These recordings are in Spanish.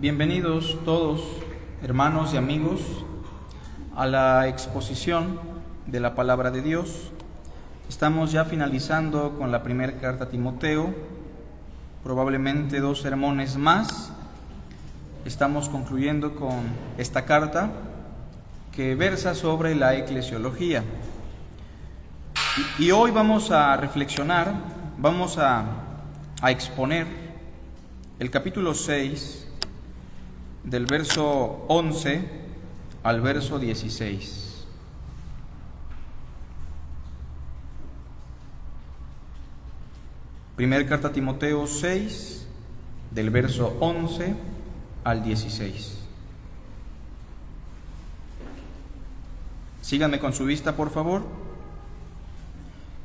Bienvenidos todos, hermanos y amigos, a la exposición de la palabra de Dios. Estamos ya finalizando con la primera carta a Timoteo, probablemente dos sermones más. Estamos concluyendo con esta carta que versa sobre la eclesiología. Y, hoy vamos a reflexionar, vamos a, a exponer el capítulo 6 del verso 11 al verso 16. Primer carta a Timoteo 6, del verso 11 al 16. Síganme con su vista, por favor.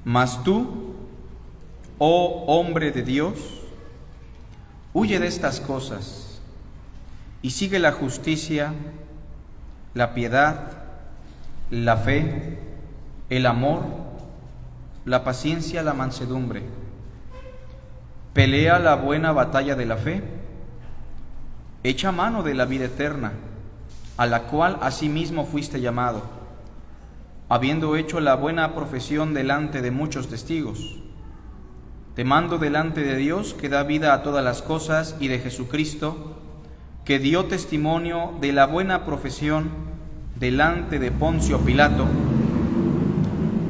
Mas tú, oh hombre de Dios, huye de estas cosas y sigue la justicia, la piedad, la fe, el amor, la paciencia, la mansedumbre. Pelea la buena batalla de la fe, echa mano de la vida eterna, a la cual asimismo fuiste llamado, habiendo hecho la buena profesión delante de muchos testigos. Te mando delante de Dios que da vida a todas las cosas y de Jesucristo, que dio testimonio de la buena profesión delante de Poncio Pilato,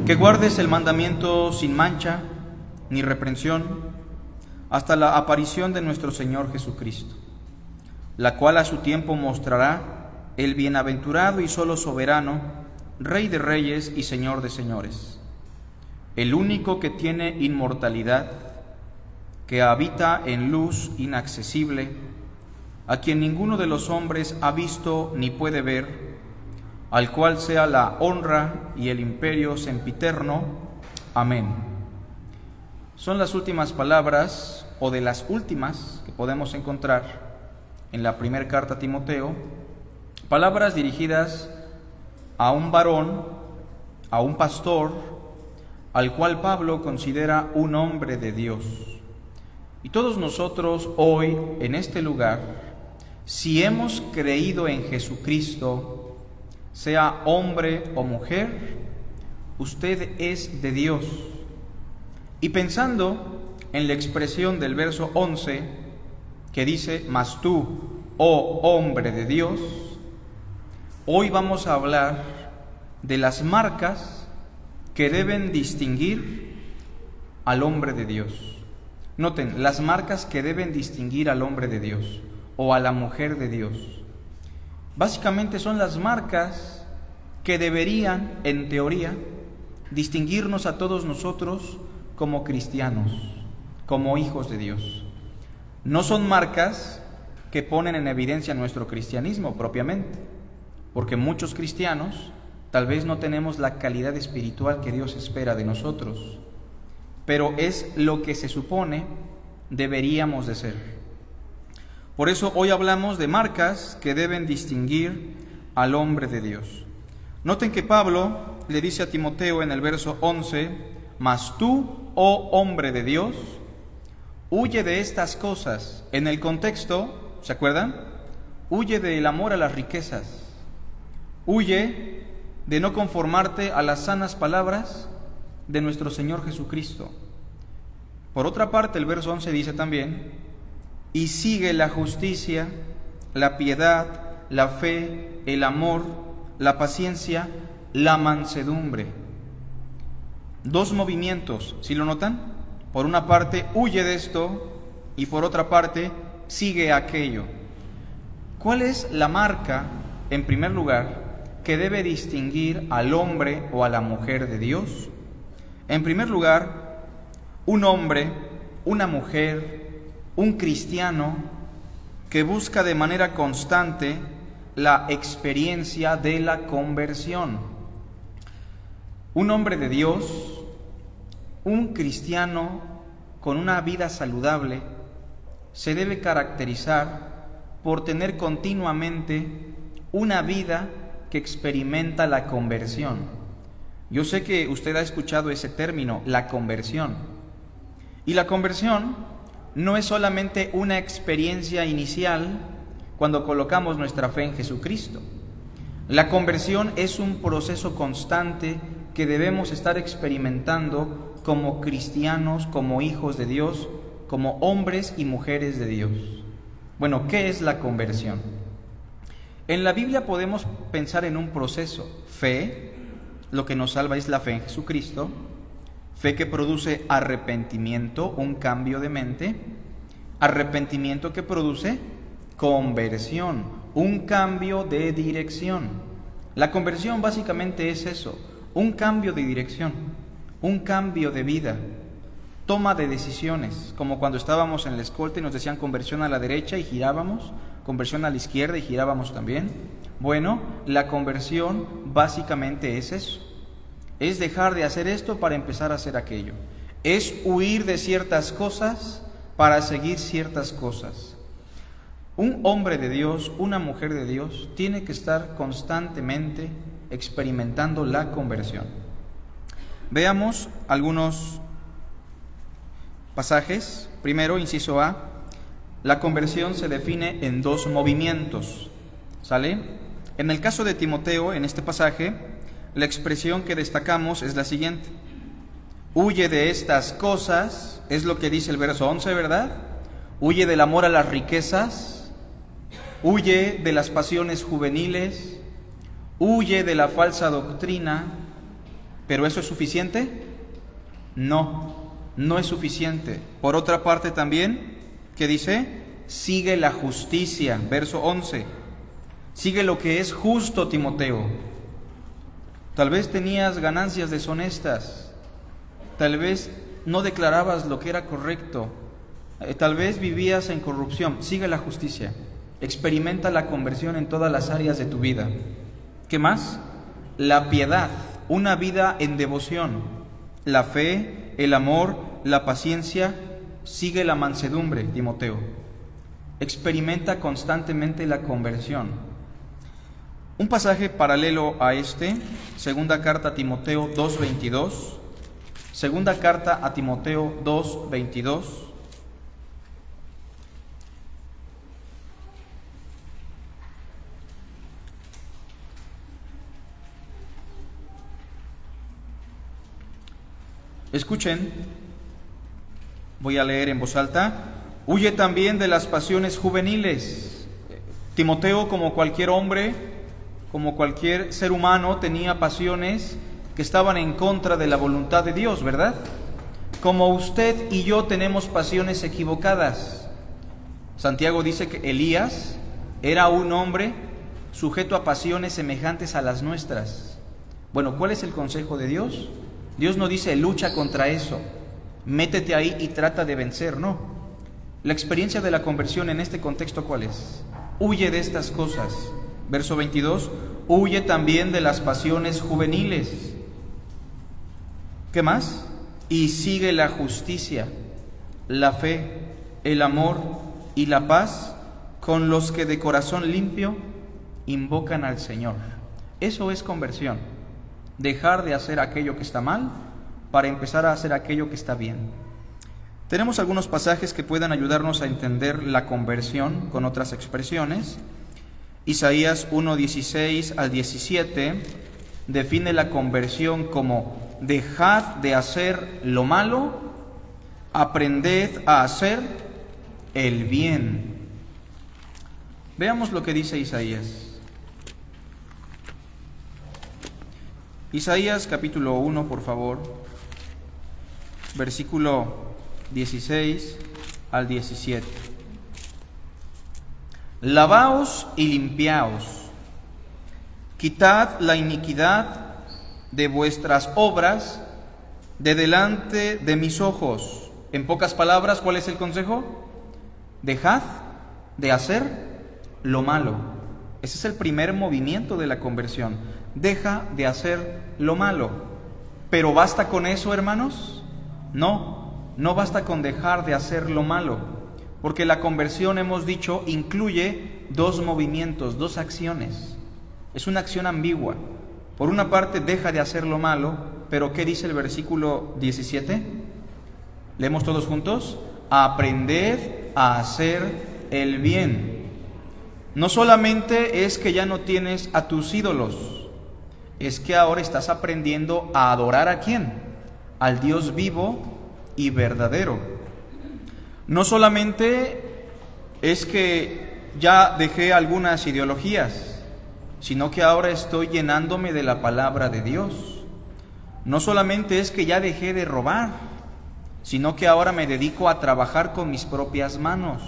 que guardes el mandamiento sin mancha ni reprensión hasta la aparición de nuestro Señor Jesucristo, la cual a su tiempo mostrará el bienaventurado y solo soberano, Rey de reyes y Señor de señores, el único que tiene inmortalidad, que habita en luz inaccesible, a quien ninguno de los hombres ha visto ni puede ver, al cual sea la honra y el imperio sempiterno. Amén. Son las últimas palabras, o de las últimas que podemos encontrar en la primera carta a Timoteo, palabras dirigidas a un varón, a un pastor, al cual Pablo considera un hombre de Dios. Y todos nosotros hoy en este lugar si hemos creído en Jesucristo, sea hombre o mujer, usted es de Dios. Y pensando en la expresión del verso 11, que dice, mas tú, oh hombre de Dios, hoy vamos a hablar de las marcas que deben distinguir al hombre de Dios. Noten, las marcas que deben distinguir al hombre de Dios o a la mujer de Dios. Básicamente son las marcas que deberían, en teoría, distinguirnos a todos nosotros como cristianos, como hijos de Dios. No son marcas que ponen en evidencia nuestro cristianismo propiamente, porque muchos cristianos tal vez no tenemos la calidad espiritual que Dios espera de nosotros, pero es lo que se supone deberíamos de ser. Por eso hoy hablamos de marcas que deben distinguir al hombre de Dios. Noten que Pablo le dice a Timoteo en el verso 11, mas tú, oh hombre de Dios, huye de estas cosas. En el contexto, ¿se acuerdan? Huye del amor a las riquezas. Huye de no conformarte a las sanas palabras de nuestro Señor Jesucristo. Por otra parte, el verso 11 dice también, y sigue la justicia, la piedad, la fe, el amor, la paciencia, la mansedumbre. Dos movimientos, ¿sí lo notan? Por una parte, huye de esto y por otra parte, sigue aquello. ¿Cuál es la marca, en primer lugar, que debe distinguir al hombre o a la mujer de Dios? En primer lugar, un hombre, una mujer, un cristiano que busca de manera constante la experiencia de la conversión. Un hombre de Dios, un cristiano con una vida saludable, se debe caracterizar por tener continuamente una vida que experimenta la conversión. Yo sé que usted ha escuchado ese término, la conversión. Y la conversión no es solamente una experiencia inicial cuando colocamos nuestra fe en Jesucristo. La conversión es un proceso constante que debemos estar experimentando como cristianos, como hijos de Dios, como hombres y mujeres de Dios. Bueno, ¿qué es la conversión? En la Biblia podemos pensar en un proceso. Fe, lo que nos salva es la fe en Jesucristo. Fe que produce arrepentimiento, un cambio de mente. Arrepentimiento que produce conversión, un cambio de dirección. La conversión básicamente es eso, un cambio de dirección, un cambio de vida, toma de decisiones, como cuando estábamos en la escolta y nos decían conversión a la derecha y girábamos, conversión a la izquierda y girábamos también. Bueno, la conversión básicamente es eso, es dejar de hacer esto para empezar a hacer aquello, es huir de ciertas cosas para seguir ciertas cosas. Un hombre de Dios, una mujer de Dios, tiene que estar constantemente experimentando la conversión. Veamos algunos pasajes. Primero, inciso A, la conversión se define en dos movimientos. ¿Sale? En el caso de Timoteo, en este pasaje, la expresión que destacamos es la siguiente. Huye de estas cosas, es lo que dice el verso 11, ¿verdad? Huye del amor a las riquezas, huye de las pasiones juveniles, huye de la falsa doctrina, pero ¿eso es suficiente? No, no es suficiente. Por otra parte también, ¿qué dice? Sigue la justicia, verso 11. Sigue lo que es justo, Timoteo. Tal vez tenías ganancias deshonestas, tal vez no declarabas lo que era correcto, eh, tal vez vivías en corrupción. Sigue la justicia. Experimenta la conversión en todas las áreas de tu vida. ¿Qué más? La piedad, una vida en devoción, la fe, el amor, la paciencia, sigue la mansedumbre, Timoteo. Experimenta constantemente la conversión. Un pasaje paralelo a este, segunda carta a Timoteo 2.22, segunda carta a Timoteo 2.22. Escuchen, voy a leer en voz alta, huye también de las pasiones juveniles. Timoteo, como cualquier hombre, como cualquier ser humano, tenía pasiones que estaban en contra de la voluntad de Dios, ¿verdad? Como usted y yo tenemos pasiones equivocadas. Santiago dice que Elías era un hombre sujeto a pasiones semejantes a las nuestras. Bueno, ¿cuál es el consejo de Dios? Dios no dice lucha contra eso, métete ahí y trata de vencer, no. La experiencia de la conversión en este contexto, ¿cuál es? Huye de estas cosas. Verso 22, huye también de las pasiones juveniles. ¿Qué más? Y sigue la justicia, la fe, el amor y la paz con los que de corazón limpio invocan al Señor. Eso es conversión dejar de hacer aquello que está mal para empezar a hacer aquello que está bien. Tenemos algunos pasajes que puedan ayudarnos a entender la conversión con otras expresiones. Isaías 1.16 al 17 define la conversión como dejad de hacer lo malo, aprended a hacer el bien. Veamos lo que dice Isaías. Isaías capítulo 1, por favor, versículo 16 al 17. Lavaos y limpiaos, quitad la iniquidad de vuestras obras de delante de mis ojos. En pocas palabras, ¿cuál es el consejo? Dejad de hacer lo malo. Ese es el primer movimiento de la conversión deja de hacer lo malo. Pero ¿basta con eso, hermanos? No, no basta con dejar de hacer lo malo, porque la conversión, hemos dicho, incluye dos movimientos, dos acciones. Es una acción ambigua. Por una parte, deja de hacer lo malo, pero ¿qué dice el versículo 17? Leemos todos juntos. Aprended a hacer el bien. no solamente es que ya no tienes a tus ídolos, es que ahora estás aprendiendo a adorar a quién? Al Dios vivo y verdadero. No solamente es que ya dejé algunas ideologías, sino que ahora estoy llenándome de la palabra de Dios. No solamente es que ya dejé de robar, sino que ahora me dedico a trabajar con mis propias manos.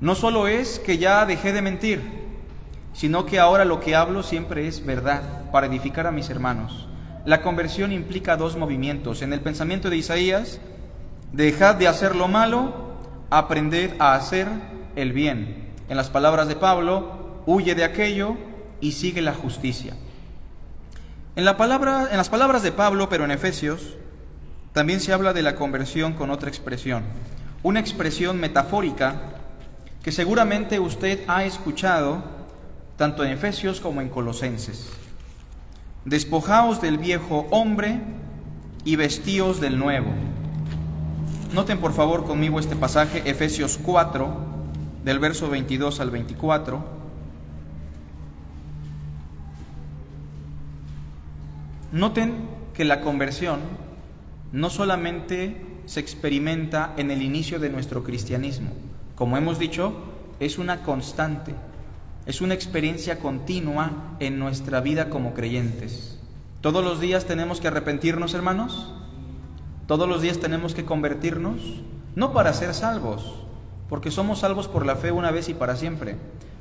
No solo es que ya dejé de mentir, sino que ahora lo que hablo siempre es verdad para edificar a mis hermanos. La conversión implica dos movimientos. En el pensamiento de Isaías, dejad de hacer lo malo, aprended a hacer el bien. En las palabras de Pablo, huye de aquello y sigue la justicia. En, en las palabras de Pablo, pero en Efesios, también se habla de la conversión con otra expresión, una expresión metafórica que seguramente usted ha escuchado tanto en Efesios como en Colosenses. Despojaos del viejo hombre y vestíos del nuevo. Noten por favor conmigo este pasaje, Efesios 4, del verso 22 al 24. Noten que la conversión no solamente se experimenta en el inicio de nuestro cristianismo, como hemos dicho, es una constante, es una experiencia continua en nuestra vida como creyentes. Todos los días tenemos que arrepentirnos, hermanos. Todos los días tenemos que convertirnos, no para ser salvos, porque somos salvos por la fe una vez y para siempre,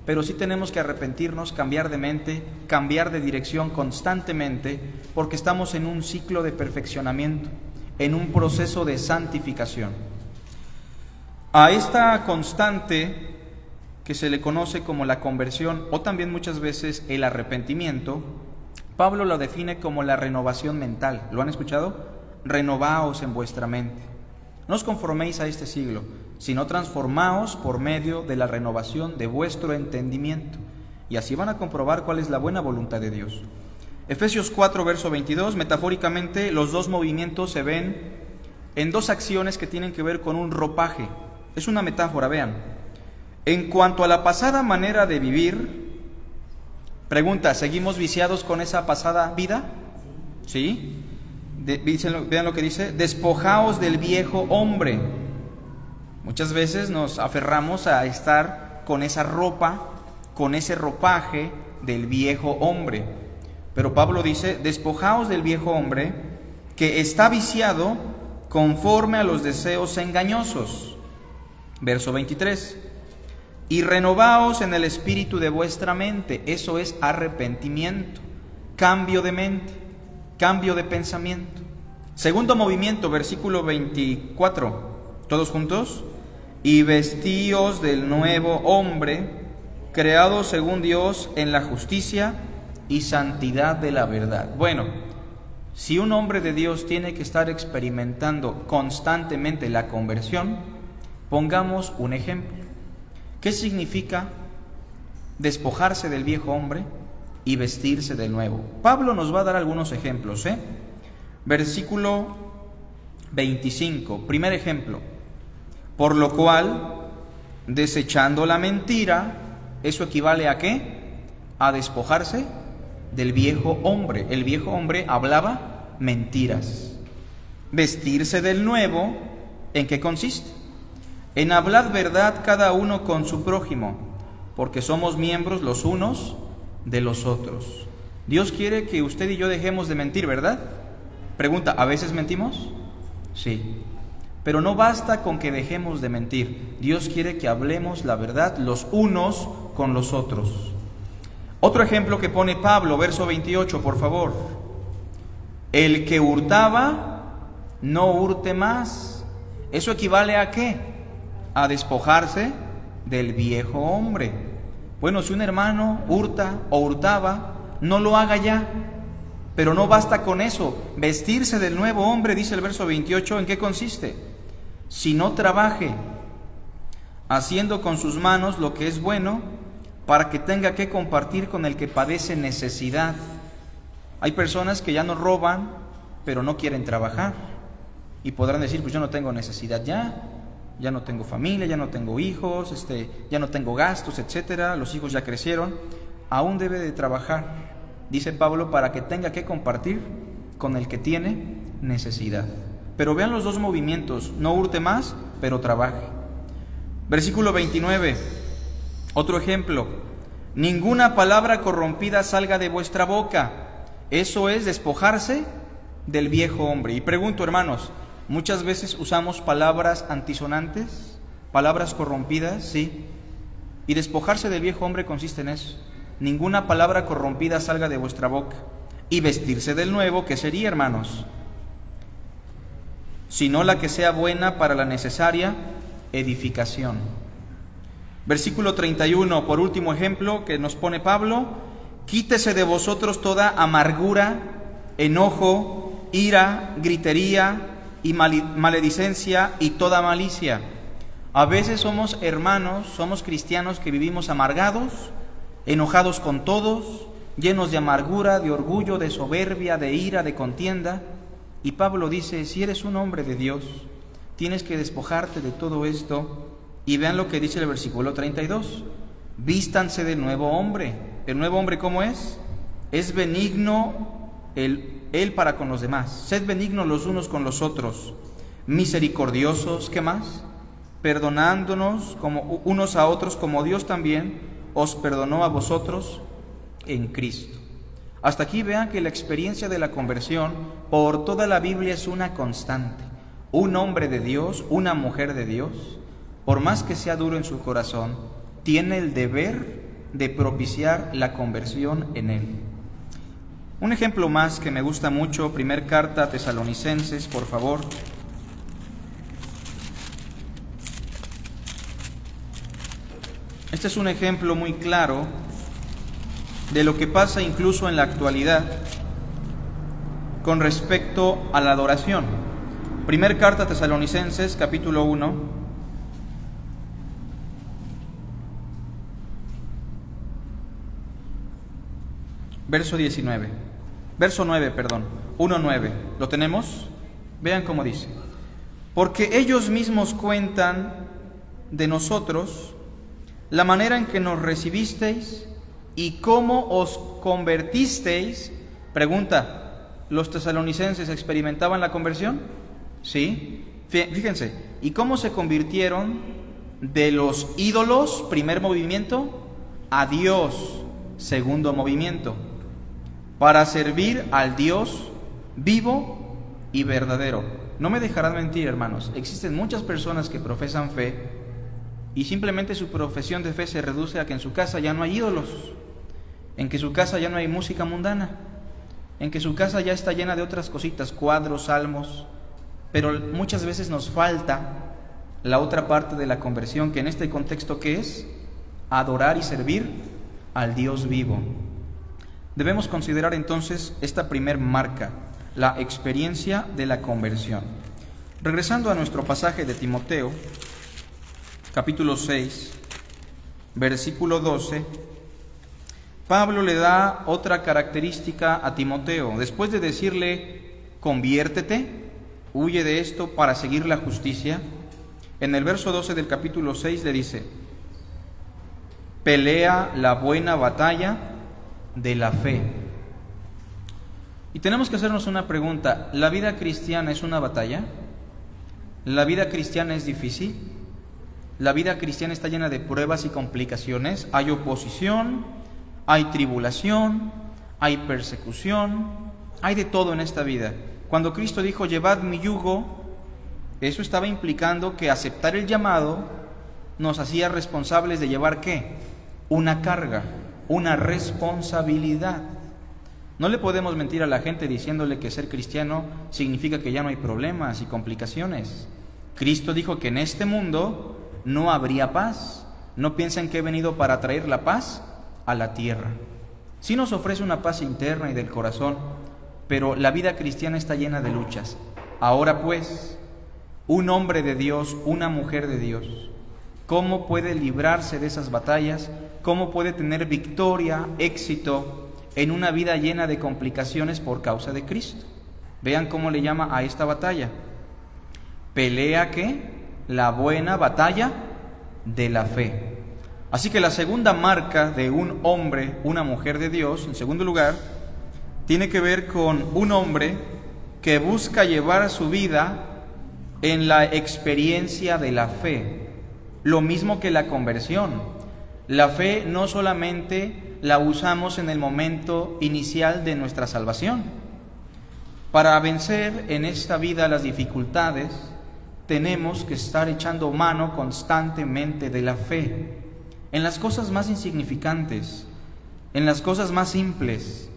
pero sí tenemos que arrepentirnos, cambiar de mente, cambiar de dirección constantemente, porque estamos en un ciclo de perfeccionamiento en un proceso de santificación. A esta constante que se le conoce como la conversión o también muchas veces el arrepentimiento, Pablo lo define como la renovación mental. ¿Lo han escuchado? Renovaos en vuestra mente. No os conforméis a este siglo, sino transformaos por medio de la renovación de vuestro entendimiento. Y así van a comprobar cuál es la buena voluntad de Dios. Efesios 4, verso 22, metafóricamente los dos movimientos se ven en dos acciones que tienen que ver con un ropaje. Es una metáfora, vean. En cuanto a la pasada manera de vivir, pregunta, ¿seguimos viciados con esa pasada vida? ¿Sí? Vean lo que dice, despojaos del viejo hombre. Muchas veces nos aferramos a estar con esa ropa, con ese ropaje del viejo hombre. Pero Pablo dice, despojaos del viejo hombre que está viciado conforme a los deseos engañosos. Verso 23. Y renovaos en el espíritu de vuestra mente. Eso es arrepentimiento, cambio de mente, cambio de pensamiento. Segundo movimiento, versículo 24. Todos juntos. Y vestíos del nuevo hombre, creado según Dios en la justicia y santidad de la verdad. Bueno, si un hombre de Dios tiene que estar experimentando constantemente la conversión, pongamos un ejemplo. ¿Qué significa despojarse del viejo hombre y vestirse del nuevo? Pablo nos va a dar algunos ejemplos. ¿eh? Versículo 25, primer ejemplo. Por lo cual, desechando la mentira, ¿eso equivale a qué? A despojarse del viejo hombre. El viejo hombre hablaba mentiras. Vestirse del nuevo, ¿en qué consiste? En hablar verdad cada uno con su prójimo, porque somos miembros los unos de los otros. Dios quiere que usted y yo dejemos de mentir, ¿verdad? Pregunta, ¿a veces mentimos? Sí. Pero no basta con que dejemos de mentir. Dios quiere que hablemos la verdad los unos con los otros. Otro ejemplo que pone Pablo, verso 28, por favor. El que hurtaba, no hurte más. ¿Eso equivale a qué? A despojarse del viejo hombre. Bueno, si un hermano hurta o hurtaba, no lo haga ya. Pero no basta con eso. Vestirse del nuevo hombre, dice el verso 28, ¿en qué consiste? Si no trabaje haciendo con sus manos lo que es bueno, para que tenga que compartir con el que padece necesidad. Hay personas que ya no roban, pero no quieren trabajar. Y podrán decir, pues yo no tengo necesidad ya. Ya no tengo familia, ya no tengo hijos, este, ya no tengo gastos, etcétera, los hijos ya crecieron, aún debe de trabajar, dice Pablo, para que tenga que compartir con el que tiene necesidad. Pero vean los dos movimientos, no hurte más, pero trabaje. Versículo 29, otro ejemplo, ninguna palabra corrompida salga de vuestra boca, eso es despojarse del viejo hombre. Y pregunto, hermanos, muchas veces usamos palabras antisonantes, palabras corrompidas, sí. Y despojarse del viejo hombre consiste en eso. Ninguna palabra corrompida salga de vuestra boca. Y vestirse del nuevo, ¿qué sería, hermanos? Sino la que sea buena para la necesaria edificación. Versículo 31, por último ejemplo que nos pone Pablo, quítese de vosotros toda amargura, enojo, ira, gritería y maledicencia y toda malicia. A veces somos hermanos, somos cristianos que vivimos amargados, enojados con todos, llenos de amargura, de orgullo, de soberbia, de ira, de contienda. Y Pablo dice, si eres un hombre de Dios, tienes que despojarte de todo esto. Y vean lo que dice el versículo 32. Vístanse del nuevo hombre. ¿El nuevo hombre cómo es? Es benigno, él para con los demás. Sed benignos los unos con los otros, misericordiosos, ¿qué más? Perdonándonos como unos a otros como Dios también os perdonó a vosotros en Cristo. Hasta aquí vean que la experiencia de la conversión por toda la Biblia es una constante. Un hombre de Dios, una mujer de Dios, por más que sea duro en su corazón, tiene el deber de propiciar la conversión en él. Un ejemplo más que me gusta mucho, primer carta a tesalonicenses, por favor. Este es un ejemplo muy claro de lo que pasa incluso en la actualidad con respecto a la adoración. Primer carta a tesalonicenses, capítulo 1. Verso 19. Verso 9, perdón. 1.9. ¿Lo tenemos? Vean cómo dice. Porque ellos mismos cuentan de nosotros la manera en que nos recibisteis y cómo os convertisteis. Pregunta, ¿los tesalonicenses experimentaban la conversión? Sí. Fíjense, ¿y cómo se convirtieron de los ídolos, primer movimiento, a Dios, segundo movimiento? Para servir al Dios vivo y verdadero. No me dejarán mentir, hermanos. Existen muchas personas que profesan fe y simplemente su profesión de fe se reduce a que en su casa ya no hay ídolos, en que su casa ya no hay música mundana, en que su casa ya está llena de otras cositas, cuadros, salmos, pero muchas veces nos falta la otra parte de la conversión, que en este contexto ¿qué es? Adorar y servir al Dios vivo. Debemos considerar entonces esta primer marca, la experiencia de la conversión. Regresando a nuestro pasaje de Timoteo, capítulo 6, versículo 12, Pablo le da otra característica a Timoteo. Después de decirle, conviértete, huye de esto para seguir la justicia, en el verso 12 del capítulo 6 le dice, pelea la buena batalla de la fe. Y tenemos que hacernos una pregunta, ¿la vida cristiana es una batalla? ¿La vida cristiana es difícil? La vida cristiana está llena de pruebas y complicaciones, hay oposición, hay tribulación, hay persecución, hay de todo en esta vida. Cuando Cristo dijo, llevad mi yugo, eso estaba implicando que aceptar el llamado nos hacía responsables de llevar qué? Una carga una responsabilidad. No le podemos mentir a la gente diciéndole que ser cristiano significa que ya no hay problemas y complicaciones. Cristo dijo que en este mundo no habría paz. No piensen que he venido para traer la paz a la tierra. Sí nos ofrece una paz interna y del corazón, pero la vida cristiana está llena de luchas. Ahora pues, un hombre de Dios, una mujer de Dios, ¿cómo puede librarse de esas batallas cómo puede tener victoria, éxito en una vida llena de complicaciones por causa de Cristo. Vean cómo le llama a esta batalla. Pelea que la buena batalla de la fe. Así que la segunda marca de un hombre, una mujer de Dios, en segundo lugar, tiene que ver con un hombre que busca llevar su vida en la experiencia de la fe, lo mismo que la conversión. La fe no solamente la usamos en el momento inicial de nuestra salvación. Para vencer en esta vida las dificultades, tenemos que estar echando mano constantemente de la fe en las cosas más insignificantes, en las cosas más simples.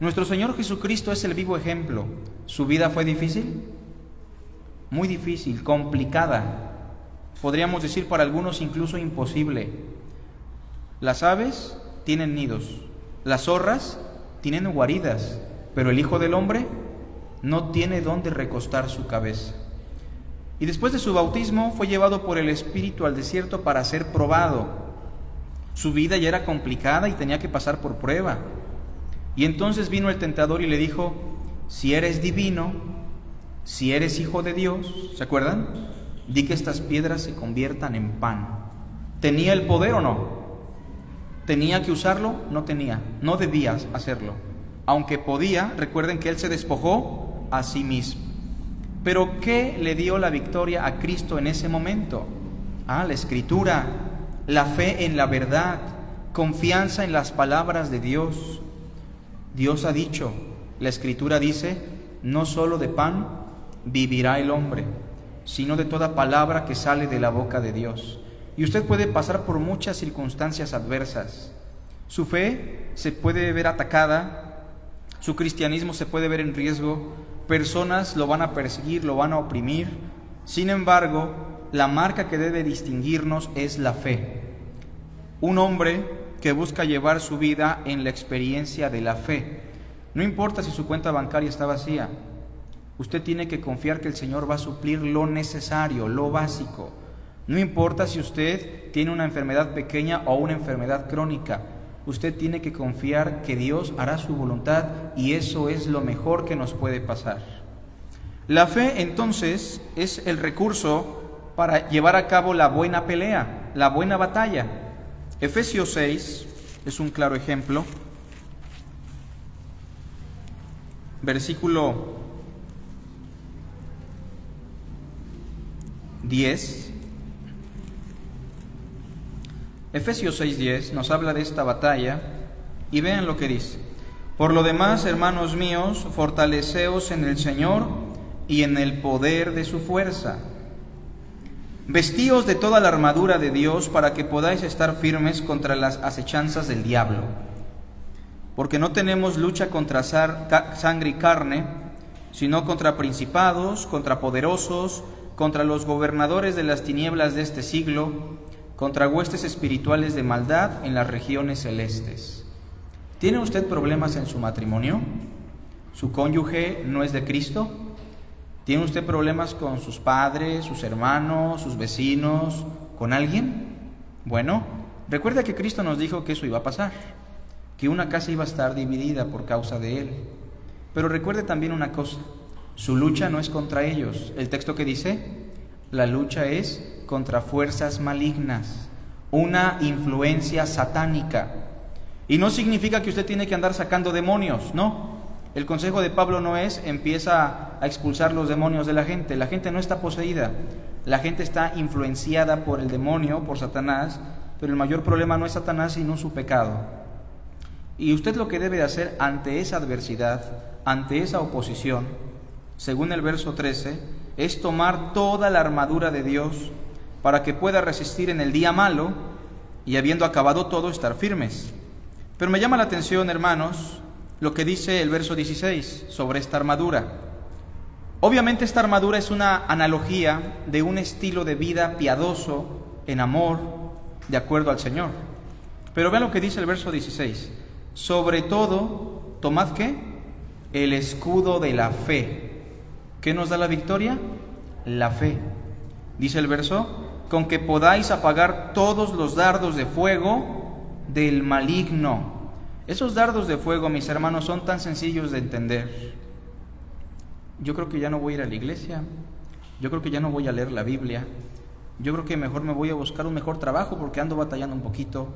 Nuestro Señor Jesucristo es el vivo ejemplo. ¿Su vida fue difícil? Muy difícil, complicada. Podríamos decir para algunos incluso imposible. Las aves tienen nidos, las zorras tienen guaridas, pero el Hijo del Hombre no tiene dónde recostar su cabeza. Y después de su bautismo fue llevado por el Espíritu al desierto para ser probado. Su vida ya era complicada y tenía que pasar por prueba. Y entonces vino el tentador y le dijo, si eres divino, si eres hijo de Dios, ¿se acuerdan? Di que estas piedras se conviertan en pan. ¿Tenía el poder o no? ¿Tenía que usarlo? No tenía, no debías hacerlo. Aunque podía, recuerden que él se despojó a sí mismo. Pero ¿qué le dio la victoria a Cristo en ese momento? Ah, la escritura, la fe en la verdad, confianza en las palabras de Dios. Dios ha dicho, la escritura dice, no solo de pan vivirá el hombre, sino de toda palabra que sale de la boca de Dios. Y usted puede pasar por muchas circunstancias adversas. Su fe se puede ver atacada, su cristianismo se puede ver en riesgo, personas lo van a perseguir, lo van a oprimir. Sin embargo, la marca que debe distinguirnos es la fe. Un hombre que busca llevar su vida en la experiencia de la fe. No importa si su cuenta bancaria está vacía, usted tiene que confiar que el Señor va a suplir lo necesario, lo básico. No importa si usted tiene una enfermedad pequeña o una enfermedad crónica, usted tiene que confiar que Dios hará su voluntad y eso es lo mejor que nos puede pasar. La fe entonces es el recurso para llevar a cabo la buena pelea, la buena batalla. Efesios 6 es un claro ejemplo. Versículo 10. Efesios 6:10 nos habla de esta batalla y vean lo que dice. Por lo demás, hermanos míos, fortaleceos en el Señor y en el poder de su fuerza Vestíos de toda la armadura de Dios para que podáis estar firmes contra las acechanzas del diablo. Porque no tenemos lucha contra sangre y carne, sino contra principados, contra poderosos, contra los gobernadores de las tinieblas de este siglo, contra huestes espirituales de maldad en las regiones celestes. ¿Tiene usted problemas en su matrimonio? ¿Su cónyuge no es de Cristo? ¿Tiene usted problemas con sus padres, sus hermanos, sus vecinos, con alguien? Bueno, recuerda que Cristo nos dijo que eso iba a pasar, que una casa iba a estar dividida por causa de Él. Pero recuerde también una cosa, su lucha no es contra ellos. El texto que dice, la lucha es contra fuerzas malignas, una influencia satánica. Y no significa que usted tiene que andar sacando demonios, no. El consejo de Pablo no es empieza a expulsar los demonios de la gente. La gente no está poseída. La gente está influenciada por el demonio, por Satanás, pero el mayor problema no es Satanás sino su pecado. Y usted lo que debe de hacer ante esa adversidad, ante esa oposición, según el verso 13, es tomar toda la armadura de Dios para que pueda resistir en el día malo y habiendo acabado todo estar firmes. Pero me llama la atención, hermanos, lo que dice el verso 16 sobre esta armadura. Obviamente esta armadura es una analogía de un estilo de vida piadoso, en amor, de acuerdo al Señor. Pero vean lo que dice el verso 16. Sobre todo, tomad qué? El escudo de la fe. ¿Qué nos da la victoria? La fe. Dice el verso, con que podáis apagar todos los dardos de fuego del maligno. Esos dardos de fuego, mis hermanos, son tan sencillos de entender. Yo creo que ya no voy a ir a la iglesia, yo creo que ya no voy a leer la Biblia, yo creo que mejor me voy a buscar un mejor trabajo porque ando batallando un poquito.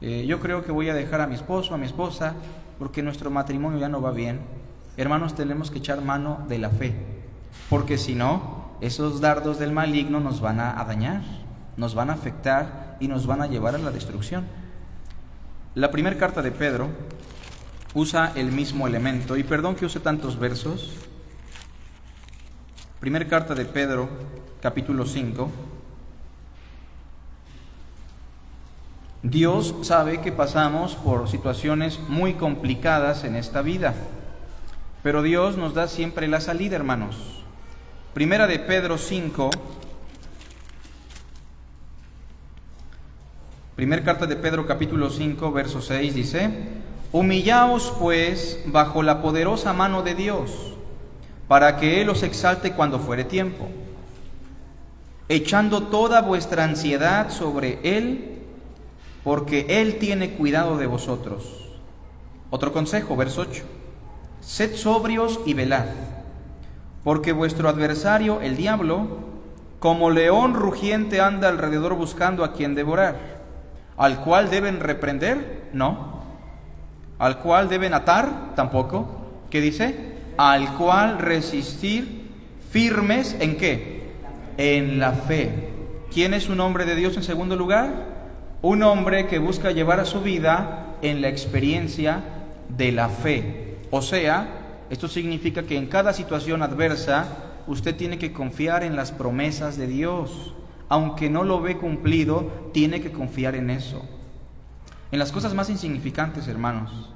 Eh, yo creo que voy a dejar a mi esposo, a mi esposa, porque nuestro matrimonio ya no va bien. Hermanos, tenemos que echar mano de la fe, porque si no, esos dardos del maligno nos van a, dañar, nos van a afectar y nos van a llevar a la destrucción. La primera carta de Pedro usa el mismo elemento, y perdón que use tantos versos. Primera carta de Pedro, capítulo 5. Dios sabe que pasamos por situaciones muy complicadas en esta vida, pero Dios nos da siempre la salida, hermanos. Primera de Pedro 5. Primera carta de Pedro capítulo 5, verso 6 dice, Humillaos pues bajo la poderosa mano de Dios, para que Él os exalte cuando fuere tiempo, echando toda vuestra ansiedad sobre Él, porque Él tiene cuidado de vosotros. Otro consejo, verso 8. Sed sobrios y velad, porque vuestro adversario, el diablo, como león rugiente anda alrededor buscando a quien devorar, al cual deben reprender, no, al cual deben atar, tampoco, ¿qué dice? Al cual resistir firmes en qué? En la fe. ¿Quién es un hombre de Dios en segundo lugar? Un hombre que busca llevar a su vida en la experiencia de la fe. O sea, esto significa que en cada situación adversa usted tiene que confiar en las promesas de Dios. Aunque no lo ve cumplido, tiene que confiar en eso. En las cosas más insignificantes, hermanos.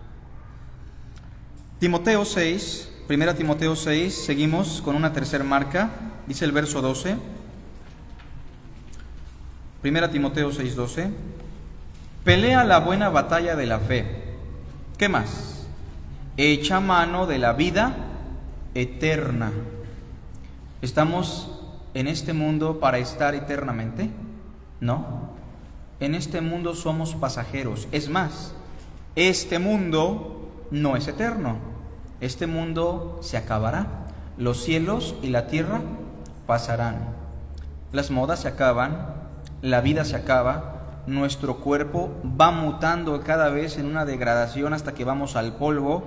Timoteo 6, 1 Timoteo 6, seguimos con una tercera marca, dice el verso 12. 1 Timoteo 6:12, pelea la buena batalla de la fe. ¿Qué más? Echa mano de la vida eterna. ¿Estamos en este mundo para estar eternamente? No. En este mundo somos pasajeros. Es más, este mundo no es eterno. Este mundo se acabará. Los cielos y la tierra pasarán. Las modas se acaban, la vida se acaba, nuestro cuerpo va mutando cada vez en una degradación hasta que vamos al polvo,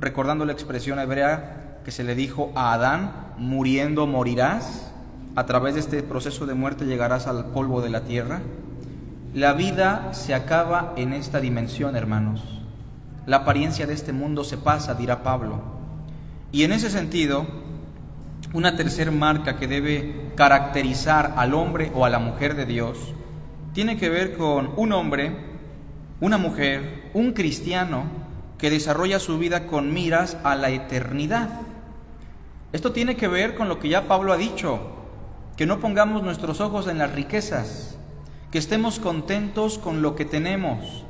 recordando la expresión hebrea que se le dijo a Adán, muriendo morirás, a través de este proceso de muerte llegarás al polvo de la tierra. La vida se acaba en esta dimensión, hermanos. La apariencia de este mundo se pasa, dirá Pablo. Y en ese sentido, una tercera marca que debe caracterizar al hombre o a la mujer de Dios tiene que ver con un hombre, una mujer, un cristiano que desarrolla su vida con miras a la eternidad. Esto tiene que ver con lo que ya Pablo ha dicho, que no pongamos nuestros ojos en las riquezas, que estemos contentos con lo que tenemos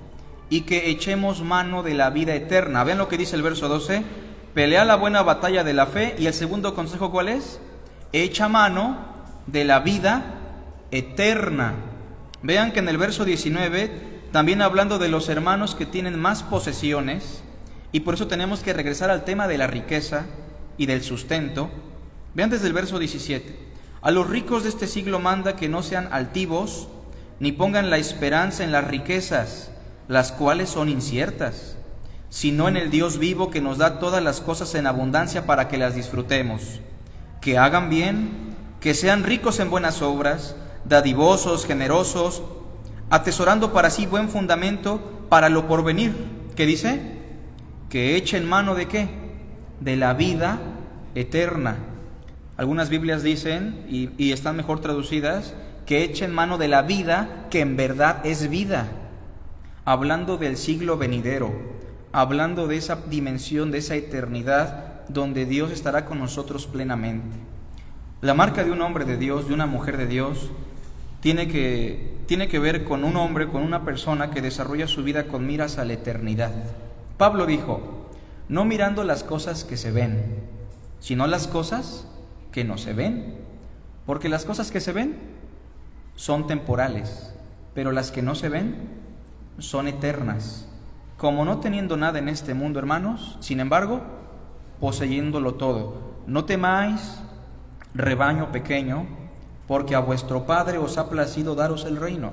y que echemos mano de la vida eterna. Ven lo que dice el verso 12 pelea la buena batalla de la fe y el segundo consejo cuál es? Echa mano de la vida eterna. Vean que en el verso 19, también hablando de los hermanos que tienen más posesiones, y por eso tenemos que regresar al tema de la riqueza y del sustento, vean desde el verso 17, a los ricos de este siglo manda que no sean altivos, ni pongan la esperanza en las riquezas, las cuales son inciertas sino en el Dios vivo que nos da todas las cosas en abundancia para que las disfrutemos. Que hagan bien, que sean ricos en buenas obras, dadivosos, generosos, atesorando para sí buen fundamento para lo porvenir. ¿Qué dice? Que echen mano de qué? De la vida eterna. Algunas Biblias dicen, y, están mejor traducidas, que echen mano de la vida que en verdad es vida, hablando del siglo venidero hablando de esa dimensión, de esa eternidad, donde Dios estará con nosotros plenamente. La marca de un hombre de Dios, de una mujer de Dios, tiene que, tiene que ver con un hombre, con una persona que desarrolla su vida con miras a la eternidad. Pablo dijo, no mirando las cosas que se ven, sino las cosas que no se ven. Porque las cosas que se ven son temporales, pero las que no se ven son eternas como no teniendo nada en este mundo, hermanos, sin embargo, poseyéndolo todo. No temáis, rebaño pequeño, porque a vuestro Padre os ha placido daros el reino.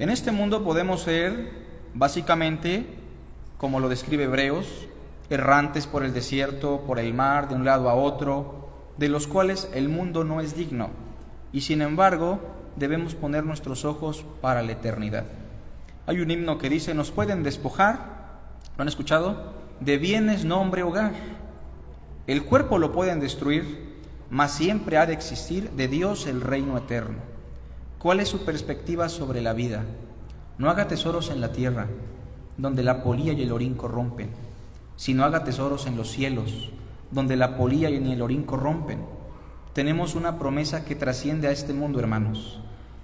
En este mundo podemos ser, básicamente, como lo describe Hebreos, errantes por el desierto, por el mar, de un lado a otro, de los cuales el mundo no es digno, y sin embargo debemos poner nuestros ojos para la eternidad. Hay un himno que dice, nos pueden despojar, ¿lo han escuchado? De bienes, nombre, hogar. El cuerpo lo pueden destruir, mas siempre ha de existir de Dios el reino eterno. ¿Cuál es su perspectiva sobre la vida? No haga tesoros en la tierra, donde la polilla y el orín corrompen, sino haga tesoros en los cielos, donde la polilla y el orín corrompen. Tenemos una promesa que trasciende a este mundo, hermanos,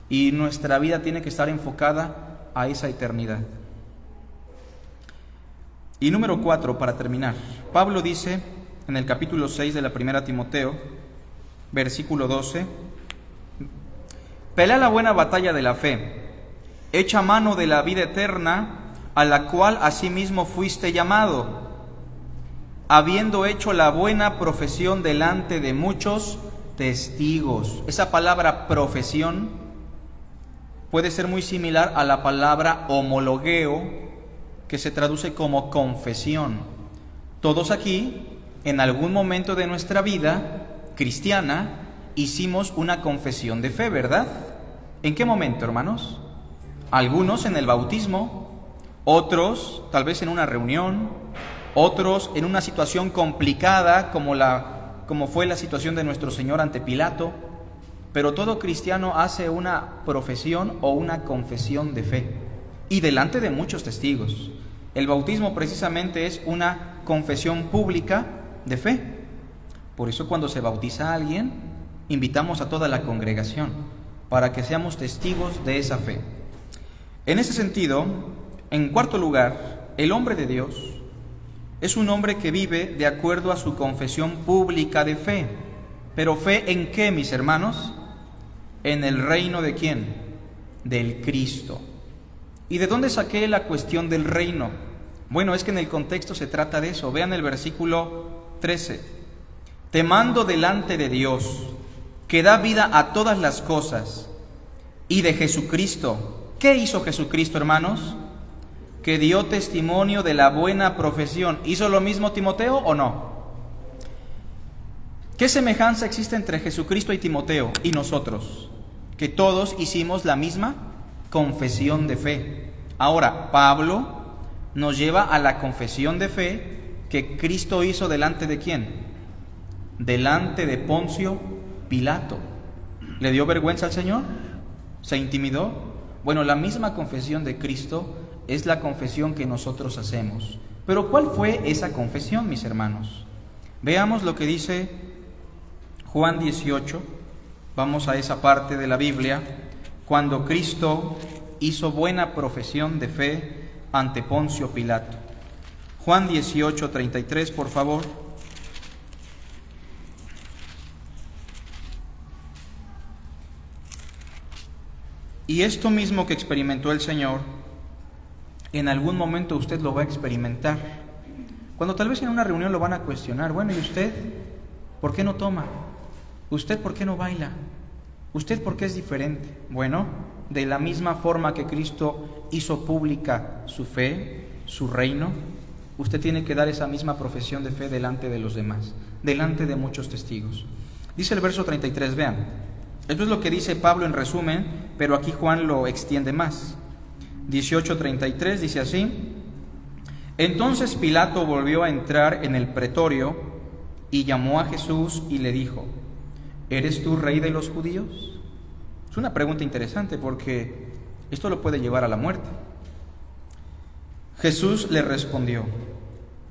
y nuestra vida tiene que estar enfocada a esa eternidad. Y número cuatro, para terminar, Pablo dice en el capítulo 6 de la primera Timoteo, versículo 12. Pelea la buena batalla de la fe, echa mano de la vida eterna, a la cual asimismo fuiste llamado, habiendo hecho la buena profesión delante de muchos testigos. Esa palabra profesión puede ser muy similar a la palabra homologueo, que se traduce como confesión. Todos aquí, en algún momento de nuestra vida, cristiana, hicimos una confesión de fe, ¿verdad? ¿En qué momento, hermanos? Algunos en el bautismo, otros tal vez en una reunión, otros en una situación complicada como, la, como fue la situación de nuestro Señor ante Pilato, pero todo cristiano hace una profesión o una confesión de fe y delante de muchos testigos. El bautismo precisamente es una confesión pública de fe. Por eso cuando se bautiza a alguien, invitamos a toda la congregación para que seamos testigos de esa fe. En ese sentido, en cuarto lugar, el hombre de Dios es un hombre que vive de acuerdo a su confesión pública de fe. Pero fe en qué, mis hermanos? En el reino de quién? Del Cristo. ¿Y de dónde saqué la cuestión del reino? Bueno, es que en el contexto se trata de eso. Vean el versículo 13. Te mando delante de Dios, que da vida a todas las cosas, y de Jesucristo. ¿Qué hizo Jesucristo, hermanos? Que dio testimonio de la buena profesión. ¿Hizo lo mismo Timoteo o no? ¿Qué semejanza existe entre Jesucristo y Timoteo y nosotros? Que todos hicimos la misma confesión de fe. Ahora, Pablo nos lleva a la confesión de fe que Cristo hizo delante de quién? Delante de Poncio Pilato. ¿Le dio vergüenza al Señor? ¿Se intimidó? Bueno, la misma confesión de Cristo es la confesión que nosotros hacemos. Pero ¿cuál fue esa confesión, mis hermanos? Veamos lo que dice Juan 18. Vamos a esa parte de la Biblia cuando Cristo hizo buena profesión de fe ante Poncio Pilato. Juan 18, 33, por favor. Y esto mismo que experimentó el Señor, en algún momento usted lo va a experimentar. Cuando tal vez en una reunión lo van a cuestionar, bueno, ¿y usted por qué no toma? ¿Usted por qué no baila? ¿Usted por qué es diferente? Bueno, de la misma forma que Cristo hizo pública su fe, su reino, usted tiene que dar esa misma profesión de fe delante de los demás, delante de muchos testigos. Dice el verso 33, vean, esto es lo que dice Pablo en resumen, pero aquí Juan lo extiende más. 18:33 dice así, entonces Pilato volvió a entrar en el pretorio y llamó a Jesús y le dijo, ¿eres tú rey de los judíos? Es una pregunta interesante porque esto lo puede llevar a la muerte. Jesús le respondió,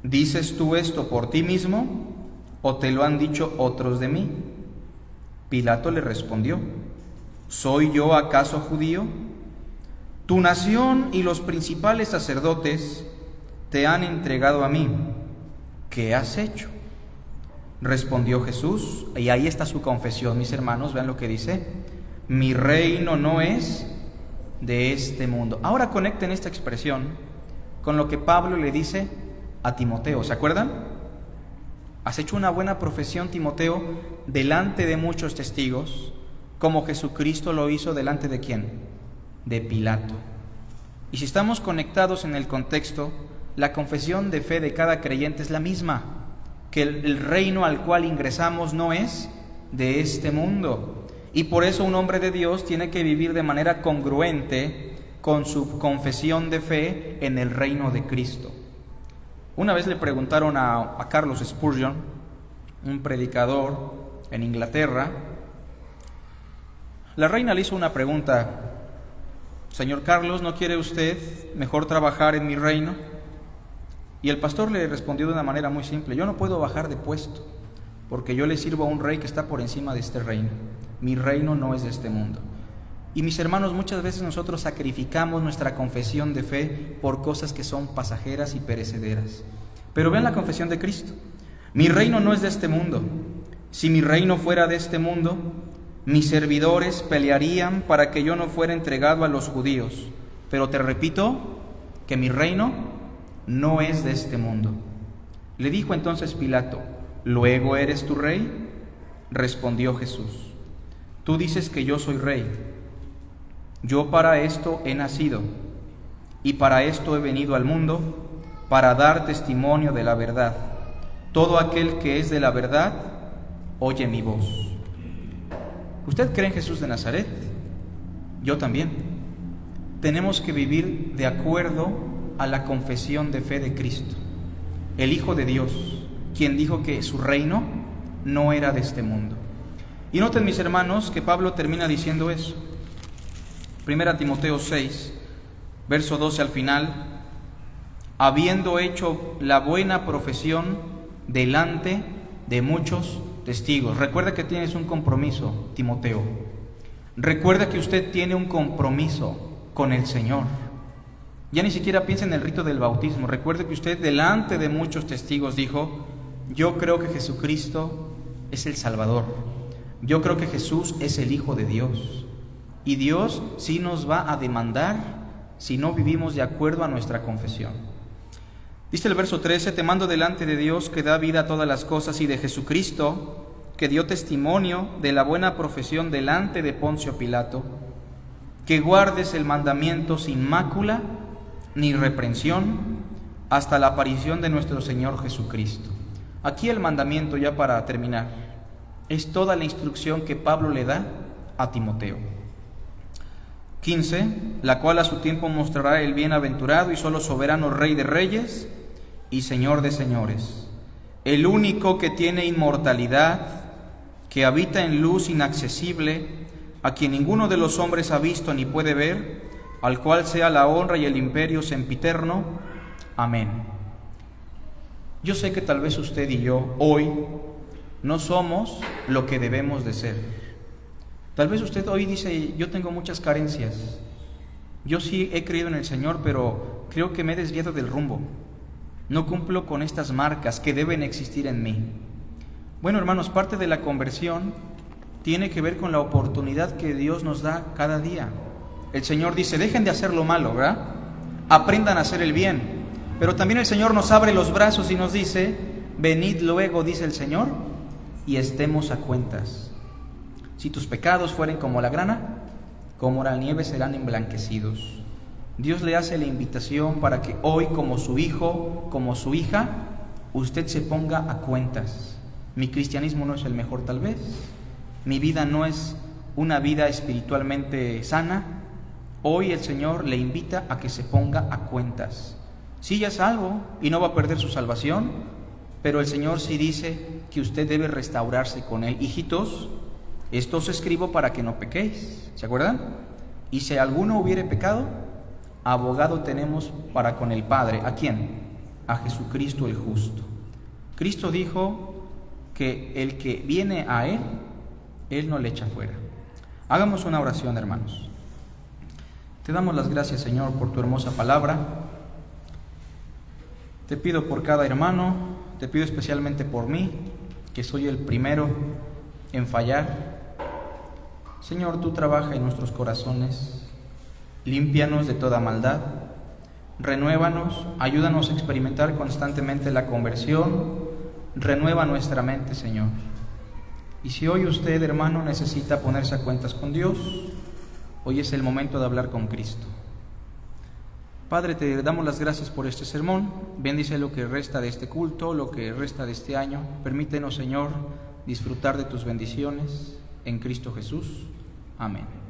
¿dices tú esto por ti mismo o te lo han dicho otros de mí? Pilato le respondió, ¿soy yo acaso judío? Tu nación y los principales sacerdotes te han entregado a mí. ¿Qué has hecho? Respondió Jesús, y ahí está su confesión, mis hermanos, vean lo que dice, mi reino no es de este mundo. Ahora conecten esta expresión con lo que Pablo le dice a Timoteo, ¿se acuerdan? Has hecho una buena profesión, Timoteo, delante de muchos testigos. Como Jesucristo lo hizo delante de quién? De Pilato. Y si estamos conectados en el contexto, la confesión de fe de cada creyente es la misma, que el, reino al cual ingresamos no es de este mundo. Y por eso un hombre de Dios tiene que vivir de manera congruente con su confesión de fe en el reino de Cristo. Una vez le preguntaron a, a Carlos Spurgeon, un predicador en Inglaterra, la reina le hizo una pregunta, Señor Carlos, ¿no quiere usted mejor trabajar en mi reino? Y el pastor le respondió de una manera muy simple, yo no puedo bajar de puesto, porque yo le sirvo a un rey que está por encima de este reino. Mi reino no es de este mundo. Y mis hermanos, muchas veces nosotros sacrificamos nuestra confesión de fe por cosas que son pasajeras y perecederas. Pero vean la confesión de Cristo. Mi reino no es de este mundo. Si mi reino fuera de este mundo, mis servidores pelearían para que yo no fuera entregado a los judíos. Pero te repito que mi reino no es de este mundo. Le dijo entonces Pilato, ¿luego eres tu rey? Respondió Jesús, tú dices que yo soy rey. Yo para esto he nacido y para esto he venido al mundo, para dar testimonio de la verdad. Todo aquel que es de la verdad, oye mi voz. ¿Usted cree en Jesús de Nazaret? Yo también. Tenemos que vivir de acuerdo a la confesión de fe de Cristo, el Hijo de Dios, quien dijo que su reino no era de este mundo. Y noten mis hermanos que Pablo termina diciendo eso. Primera Timoteo 6, verso 12 al final, habiendo hecho la buena profesión delante de muchos testigos. Recuerda que tienes un compromiso, Timoteo. Recuerda que usted tiene un compromiso con el Señor. Ya ni siquiera piensa en el rito del bautismo. Recuerde que usted delante de muchos testigos dijo, yo creo que Jesucristo es el Salvador. Yo creo que Jesús es el Hijo de Dios. Y Dios sí nos va a demandar si no vivimos de acuerdo a nuestra confesión. Dice el verso 13, te mando delante de Dios que da vida a todas las cosas y de Jesucristo, que dio testimonio de la buena profesión delante de Poncio Pilato, que guardes el mandamiento sin mácula ni reprensión hasta la aparición de nuestro Señor Jesucristo. Aquí el mandamiento, ya para terminar, es toda la instrucción que Pablo le da a Timoteo. 15, la cual a su tiempo mostrará el bienaventurado y solo soberano Rey de reyes y Señor de señores, el único que tiene inmortalidad, que habita en luz inaccesible, a quien ninguno de los hombres ha visto ni puede ver, al cual sea la honra y el imperio sempiterno. Amén. Yo sé que tal vez usted y yo hoy no somos lo que debemos de ser. Tal vez usted hoy dice, yo tengo muchas carencias. Yo sí he creído en el Señor, pero creo que me he desviado del rumbo. No cumplo con estas marcas que deben existir en mí. Bueno, hermanos, parte de la conversión tiene que ver con la oportunidad que Dios nos da cada día. El Señor dice, dejen de hacer lo malo, ¿verdad? Aprendan a hacer el bien. Pero también el Señor nos abre los brazos y nos dice, venid luego, dice el Señor, y estemos a cuentas. Si tus pecados fueren como la grana, como la nieve serán emblanquecidos. Dios le hace la invitación para que hoy, como su hijo, como su hija, usted se ponga a cuentas. Mi cristianismo no es el mejor tal vez, mi vida no es una vida espiritualmente sana. Hoy el Señor le invita a que se ponga a cuentas. Sí, ya es salvo y no va a perder su salvación, pero el Señor sí dice que usted debe restaurarse con Él. Hijitos, esto os escribo para que no pequéis. ¿Se acuerdan? Y si alguno hubiere pecado, abogado tenemos para con el Padre. ¿A quién? A Jesucristo el justo. Cristo dijo que el que viene a Él, Él no le echa fuera. Hagamos una oración, hermanos. Te damos las gracias, Señor, por tu hermosa palabra. Te pido por cada hermano, te pido especialmente por mí, que soy el primero en fallar, Señor, tú trabaja en nuestros corazones, límpianos de toda maldad, renuévanos, ayúdanos a experimentar constantemente la conversión, renueva nuestra mente, Señor. Y si hoy usted, hermano, necesita ponerse a cuentas con Dios, hoy es el momento de hablar con Cristo. Padre, te damos las gracias por este sermón. Bendice lo que resta de este culto, lo que resta de este año. Permítenos, Señor, disfrutar de tus bendiciones en Cristo Jesús. Amén.